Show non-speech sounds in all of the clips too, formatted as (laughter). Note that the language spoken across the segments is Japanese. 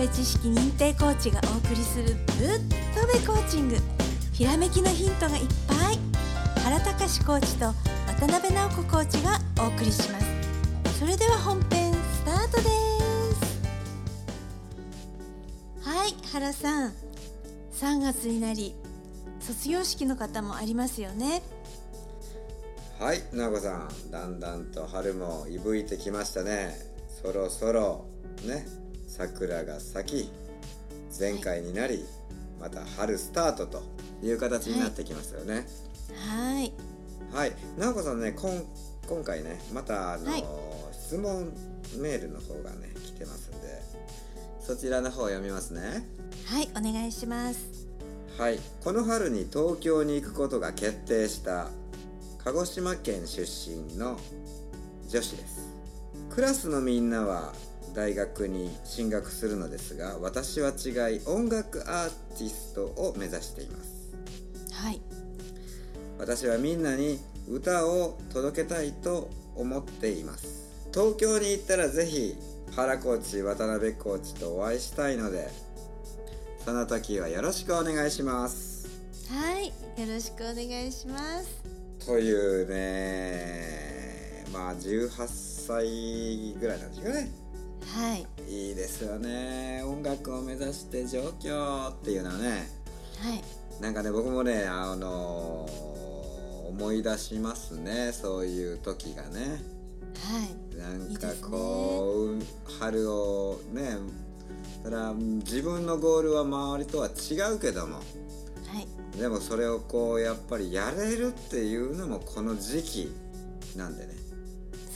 辺知識認定コーチがお送りするぶっとべコーチング。ひらめきのヒントがいっぱい。原隆コーチと渡辺直子コーチがお送りします。それでは本編スタートです。はい原さん。3月になり卒業式の方もありますよね。はい直子さん。だんだんと春もいぶいてきましたね。そろそろね。桜が咲き前回になり、また春スタートという形になってきますよね。はい。はい。直子さんねこん今回ねまたあの、はい。質問メールの方がね来てますんでそちらの方を読みますね。はいお願いします。はい。この春に東京に行くことが決定した鹿児島県出身の女子です。クラスのみんなは大学に進学するのですが私は違い音楽アーティストを目指しています。はい。私はみんなに歌を届けたいと思っています。東京に行ったらぜひ原コーチ渡辺コーチとお会いしたいのでその時はよろしくお願いします。はいよろしくお願いします。というねまあ18歳ぐらいなんですよねはい。いいですよね。音楽を目指して上京っていうのはね。はい。なんかね僕もねあの思い出しますね。そういう時がね。はい。なんかこう春をねただ自分のゴールは周りとは違うけども。はい。でもそれをこうやっぱりやれるっていうのもこの時期なんでね。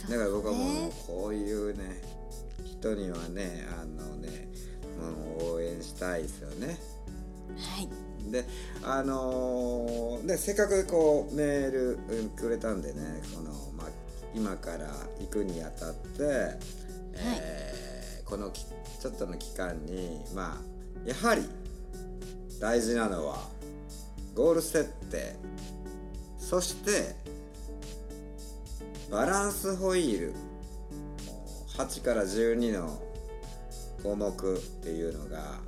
だから僕はもうこういうね人にはねあのねもう応援したいですよね。はい。であのーでせっかくこうメールうんくれたんでねこの、まあ、今から行くにあたって、えーこのきちょっとの期間にまあやはり大事なのはゴール設定。そしてバランスホイール8から12の項目っていうのが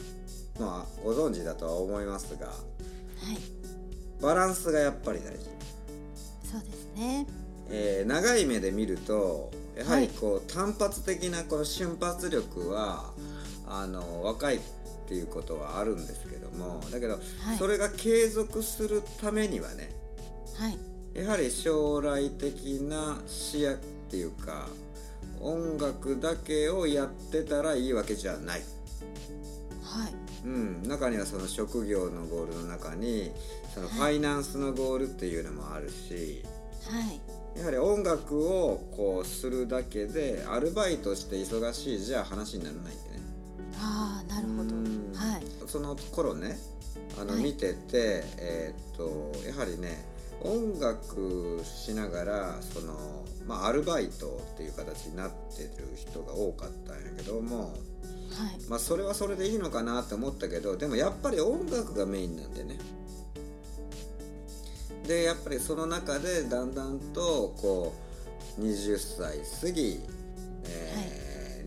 まあご存知だとは思いますがはい。バランスがやっぱり大事、そうですね。えー長い目で見るとやはりはい。こう、単発的なこの瞬発力はあの若いっていうことはあるんですけどもだけど、はい。それが継続するためにはねはい。やはり将来的な視野っていうか音楽だけをやってたらいいわけじゃない。はい。うん、中にはその職業のゴールの中にそのフはァイナンスのゴールっていうのもあるしはい。やはり音楽をこうするだけでアルバイトして忙しいじゃ話にならないんでね。ああなるほど。うん。はい。その頃ねあのはい。見てて、えーっとやはりね音楽しながらその、まあ、アルバイトっていう形になってる人が多かったんやけども、はい。まあ、それはそれでいいのかなって思ったけどでもやっぱり音楽がメインなんでね。でやっぱりその中でだんだんとこう20歳過ぎ、えー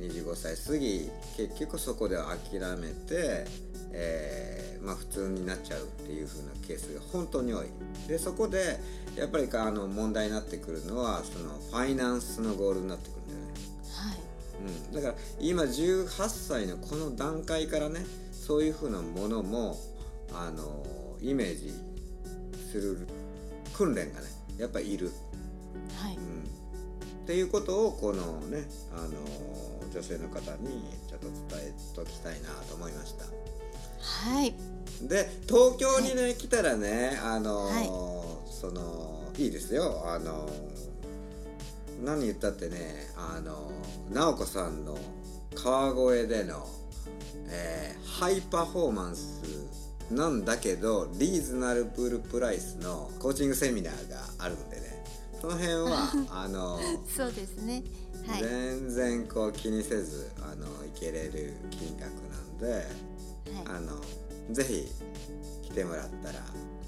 25歳過ぎ結局そこで諦めて、えーまあ、普通になっちゃうっていう風なケースが本当に多い。でそこでやっぱりかあの問題になってくるのはそのファイナンスのゴールになってくるんだよね。はい。うん、だから今18歳のこの段階からねそういうふうなものもあのイメージする訓練がねやっぱりいる、はい。うん、っていうことをこのねあの女性の方にちょっと伝えときたいなと思いました。はいで東京にね、来たらねあの、はい。そのいいですよ。あの何言ったってねあの直子さんの川越での、えーハイパフォーマンスなんだけどリーズナブルプライスのコーチングセミナーがあるんでね。その辺は (laughs) あのそうですね。はい。全然こう気にせずあのいけれる金額なんで。はい。あのぜひ来てもらったら。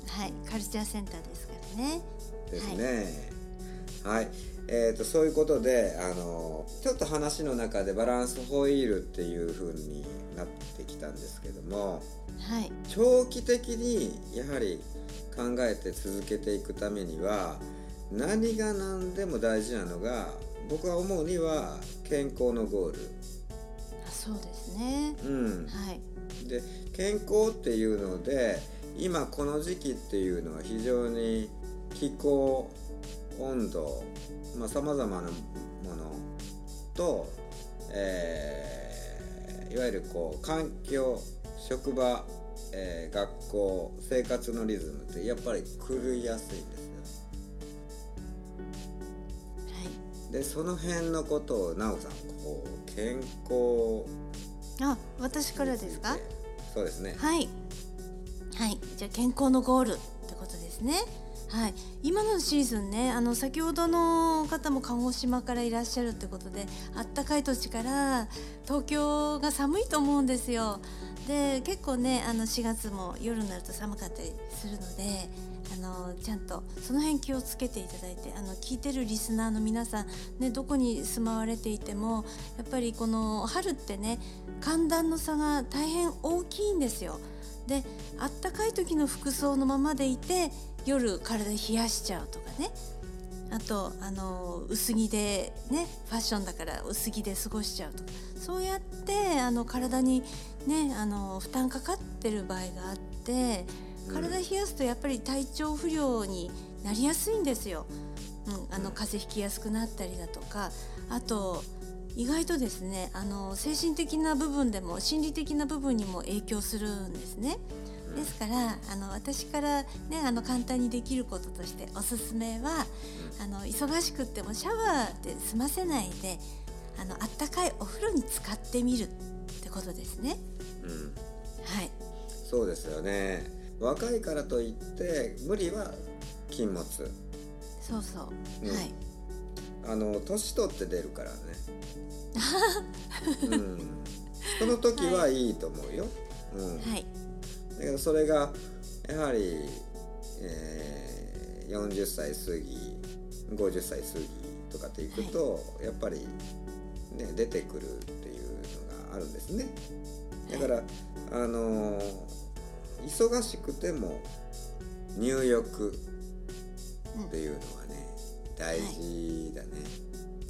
はいカルチャーセンターですからね。ですね。はい、えー、とそういうことであのちょっと話の中でバランスホイールっていうふうになってきたんですけどもはい。長期的にやはり考えて続けていくためには何が何でも大事なのが僕は思うには健康のゴール。あそうですね。うん、はい。で健康っていうので今この時期っていうのは非常に気候温度さまざ、まなものと、えーいわゆるこう環境職場、えー学校生活のリズムってやっぱり狂いやすいんですよ。はいでその辺のことを直さんこう健康あ私からですか？そうですね。はい。はい。じゃあ健康のゴールってことですね。はい。今のシーズンねあの先ほどの方も鹿児島からいらっしゃるってことであったかい土地から東京が寒いと思うんですよ。で結構ねあの4月も夜になると寒かったりするのであのちゃんとその辺気をつけていただいてあの聞いてるリスナーの皆さん、ね、どこに住まわれていてもやっぱりこの春ってね寒暖の差が大変大きいんですよ。であったかい時の服装のままでいて夜体冷やしちゃうとかねあとあの薄着でねファッションだから薄着で過ごしちゃうとかそうやってあの体にねあの負担かかってる場合があって体冷やすとやっぱり体調不良になりやすいんですよ。うん、あの風邪ひきやすくなったりだとか。あと意外とですねあの精神的な部分でも心理的な部分にも影響するんですね。ですからあの私から、ね、あの簡単にできることとしておすすめはあの忙しくってもシャワーで済ませないであのあったかいお風呂に使ってみるってことですね。うん。はい、そうですよね。若いからといって無理は禁物。そうそう、うん。はい。あの年取って出るからね。(laughs) うん。その時はいいと思うよ、うん。はい。だけどそれがやはり、えー40歳過ぎ50歳過ぎとかっていくと、やっぱり、ね、出てくるあるんですねだから、あのー忙しくても入浴っていうのはね、大事だね、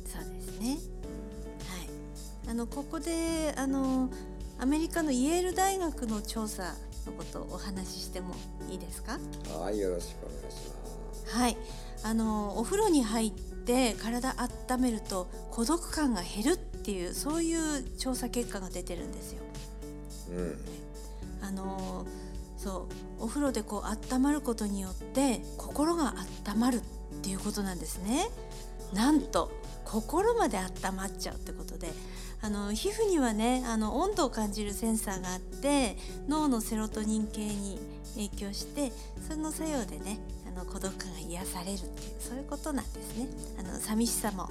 そうですね。はい。あのここであのアメリカのイェール大学の調査のことをお話ししてもいいですか？はいよろしくお願いしますはい。あのお風呂に入って体温めると孤独感が減るっていうそういう調査結果が出てるんですよ。うんあのそうお風呂でこう温まることによって心が温まるっていうことなんですね。なんと心まで温まっちゃうってことであの皮膚にはねあの温度を感じるセンサーがあって脳のセロトニン系に影響してその作用でねの孤独感が癒されるっていうそういうことなんですね。あの寂しさも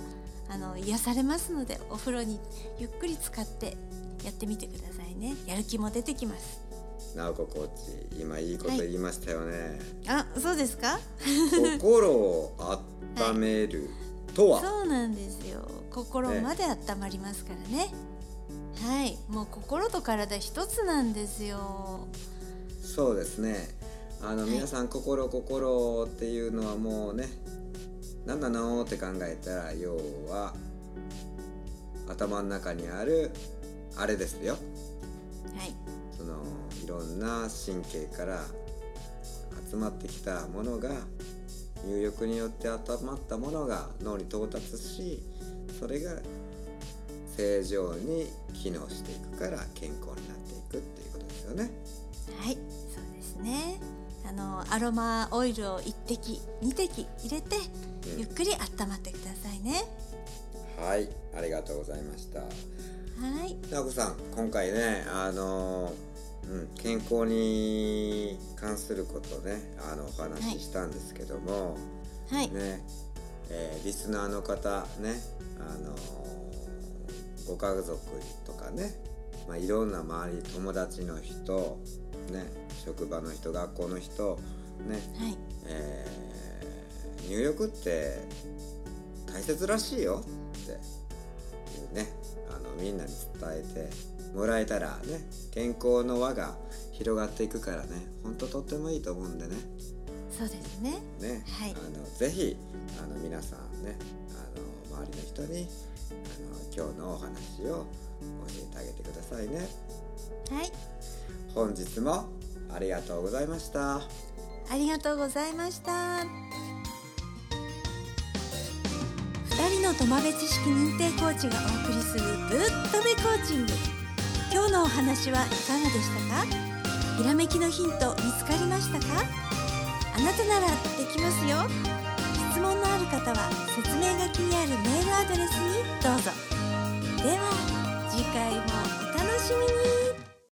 あの癒されますのでお風呂にゆっくり使ってやってみてくださいね。やる気も出てきます。直子コーチ今いいこと言いましたよね、あ、そうですか？心を温めるとは、そうなんですよ。心まで温まりますからね。はい、もう心と体一つなんですよ。そうですねあの、はい皆さん心心っていうのはもうね何なのって考えたら要は頭の中にあるあれですよはい、そのいろんな神経から集まってきたものが入浴によって温まったものが脳に到達しそれが正常に機能していくから健康になっていくっていうことですよね。はい、そうですね。あのアロマオイルを一滴二滴入れて、うんゆっくり温まってくださいね。はい、ありがとうございました。はい、直子さん、今回ね、あのうん、健康に関することね、あのお話ししたんですけども、はい、ね、えーリスナーの方ね、あのご家族とかね、まあ、いろんな周り友達の人、ね、職場の人学校の人、ねはい、えー入浴って大切らしいよっていうねあのみんなに伝えてもらえたらね健康の輪が広がっていくからねほんととってもいいと思うんでね。そうですね。ね、はい。あのぜひあの皆さんねあの周りの人にあの今日のお話を教えてあげてくださいね。はい本日もありがとうございました。ありがとうございました。二人の友部知識認定コーチがお送りするぶっとべコーチング。今日のお話はいかがでしたか？ひらめきのヒント見つかりましたか？あなたならできますよ。質問のある方は説明書きにあるメールアドレスにどうぞ。では次回もお楽しみに。